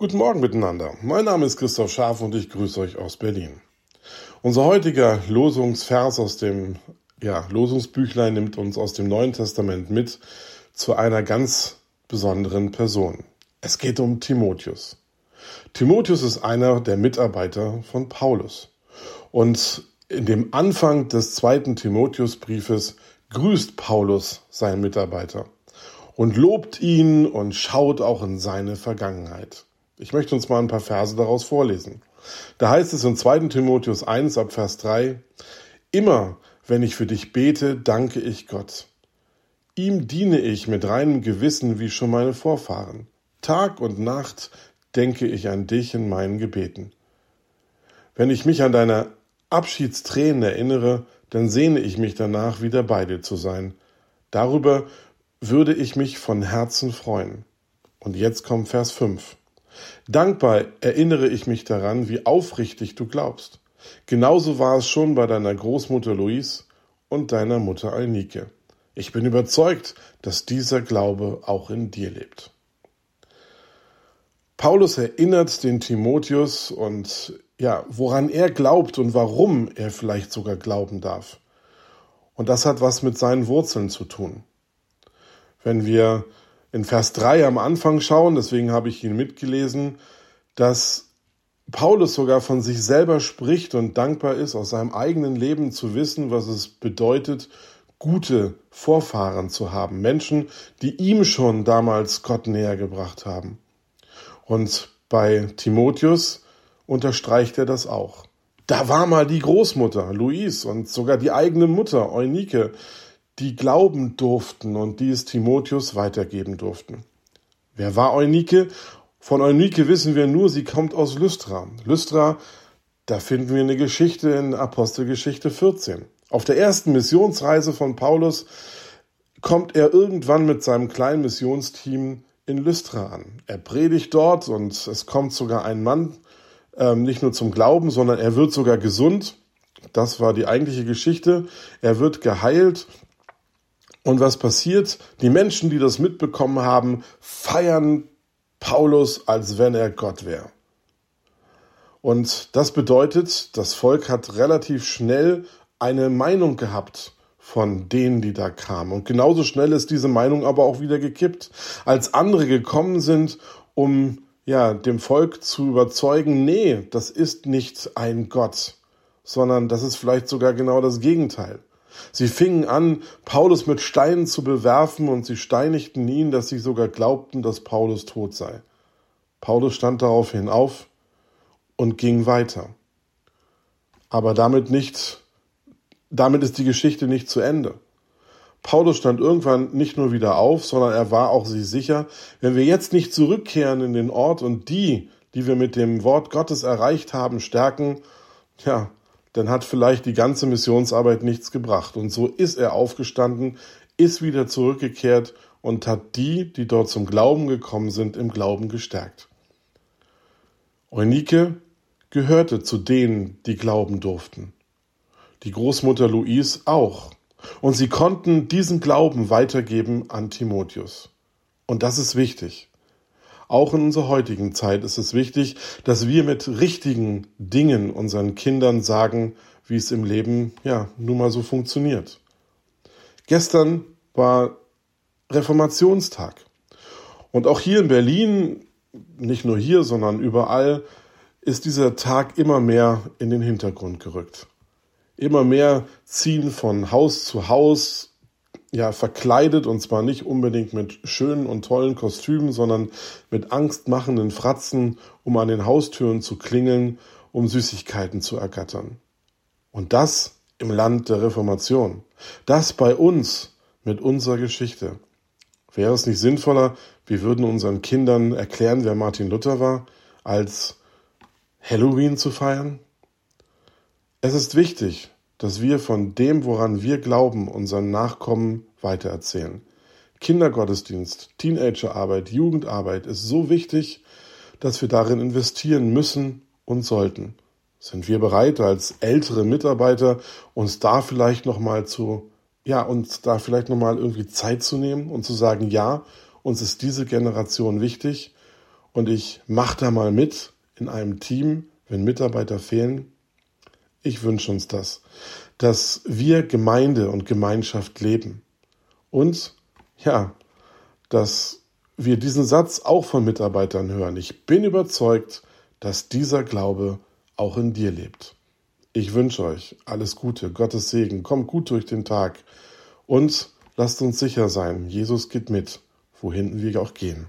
Guten Morgen miteinander. Mein Name ist Christoph Scharf und ich grüße euch aus Berlin. Unser heutiger Losungsvers aus dem ja, Losungsbüchlein nimmt uns aus dem Neuen Testament mit zu einer ganz besonderen Person. Es geht um Timotheus. Timotheus ist einer der Mitarbeiter von Paulus. Und in dem Anfang des zweiten Timotheusbriefes grüßt Paulus seinen Mitarbeiter und lobt ihn und schaut auch in seine Vergangenheit. Ich möchte uns mal ein paar Verse daraus vorlesen. Da heißt es in 2. Timotheus 1 ab Vers 3, Immer, wenn ich für dich bete, danke ich Gott. Ihm diene ich mit reinem Gewissen wie schon meine Vorfahren. Tag und Nacht denke ich an dich in meinen Gebeten. Wenn ich mich an deine Abschiedstränen erinnere, dann sehne ich mich danach, wieder bei dir zu sein. Darüber würde ich mich von Herzen freuen. Und jetzt kommt Vers 5. Dankbar erinnere ich mich daran, wie aufrichtig du glaubst. Genauso war es schon bei deiner Großmutter Louise und deiner Mutter Alnike. Ich bin überzeugt, dass dieser Glaube auch in dir lebt. Paulus erinnert den Timotheus und ja, woran er glaubt und warum er vielleicht sogar glauben darf. Und das hat was mit seinen Wurzeln zu tun. Wenn wir in Vers 3 am Anfang schauen, deswegen habe ich ihn mitgelesen, dass Paulus sogar von sich selber spricht und dankbar ist, aus seinem eigenen Leben zu wissen, was es bedeutet, gute Vorfahren zu haben. Menschen, die ihm schon damals Gott näher gebracht haben. Und bei Timotheus unterstreicht er das auch. Da war mal die Großmutter, Louise, und sogar die eigene Mutter, Eunike, die glauben durften und die es Timotheus weitergeben durften. Wer war Eunike? Von Eunike wissen wir nur, sie kommt aus Lystra. Lystra, da finden wir eine Geschichte in Apostelgeschichte 14. Auf der ersten Missionsreise von Paulus kommt er irgendwann mit seinem kleinen Missionsteam in Lystra an. Er predigt dort und es kommt sogar ein Mann ähm, nicht nur zum Glauben, sondern er wird sogar gesund. Das war die eigentliche Geschichte. Er wird geheilt und was passiert? Die Menschen, die das mitbekommen haben, feiern Paulus, als wenn er Gott wäre. Und das bedeutet, das Volk hat relativ schnell eine Meinung gehabt von denen, die da kamen. Und genauso schnell ist diese Meinung aber auch wieder gekippt. Als andere gekommen sind, um ja, dem Volk zu überzeugen, nee, das ist nicht ein Gott, sondern das ist vielleicht sogar genau das Gegenteil. Sie fingen an, Paulus mit Steinen zu bewerfen und sie steinigten ihn, dass sie sogar glaubten, dass Paulus tot sei. Paulus stand daraufhin auf und ging weiter. Aber damit nicht, damit ist die Geschichte nicht zu Ende. Paulus stand irgendwann nicht nur wieder auf, sondern er war auch sich sicher, wenn wir jetzt nicht zurückkehren in den Ort und die, die wir mit dem Wort Gottes erreicht haben, stärken, ja, dann hat vielleicht die ganze Missionsarbeit nichts gebracht. Und so ist er aufgestanden, ist wieder zurückgekehrt und hat die, die dort zum Glauben gekommen sind, im Glauben gestärkt. Eunike gehörte zu denen, die glauben durften. Die Großmutter Louise auch. Und sie konnten diesen Glauben weitergeben an Timotheus. Und das ist wichtig. Auch in unserer heutigen Zeit ist es wichtig, dass wir mit richtigen Dingen unseren Kindern sagen, wie es im Leben ja nun mal so funktioniert. Gestern war Reformationstag. Und auch hier in Berlin, nicht nur hier, sondern überall, ist dieser Tag immer mehr in den Hintergrund gerückt. Immer mehr ziehen von Haus zu Haus ja verkleidet und zwar nicht unbedingt mit schönen und tollen Kostümen, sondern mit angstmachenden Fratzen, um an den Haustüren zu klingeln, um Süßigkeiten zu ergattern. Und das im Land der Reformation. Das bei uns mit unserer Geschichte. Wäre es nicht sinnvoller, wir würden unseren Kindern erklären, wer Martin Luther war, als Halloween zu feiern? Es ist wichtig, dass wir von dem, woran wir glauben, unseren Nachkommen weitererzählen. Kindergottesdienst, Teenagerarbeit, Jugendarbeit ist so wichtig, dass wir darin investieren müssen und sollten. Sind wir bereit, als ältere Mitarbeiter uns da vielleicht nochmal zu, ja, uns da vielleicht nochmal irgendwie Zeit zu nehmen und zu sagen, ja, uns ist diese Generation wichtig und ich mache da mal mit in einem Team, wenn Mitarbeiter fehlen. Ich wünsche uns das, dass wir Gemeinde und Gemeinschaft leben und ja, dass wir diesen Satz auch von Mitarbeitern hören. Ich bin überzeugt, dass dieser Glaube auch in dir lebt. Ich wünsche euch alles Gute, Gottes Segen, kommt gut durch den Tag und lasst uns sicher sein, Jesus geht mit, wohin wir auch gehen.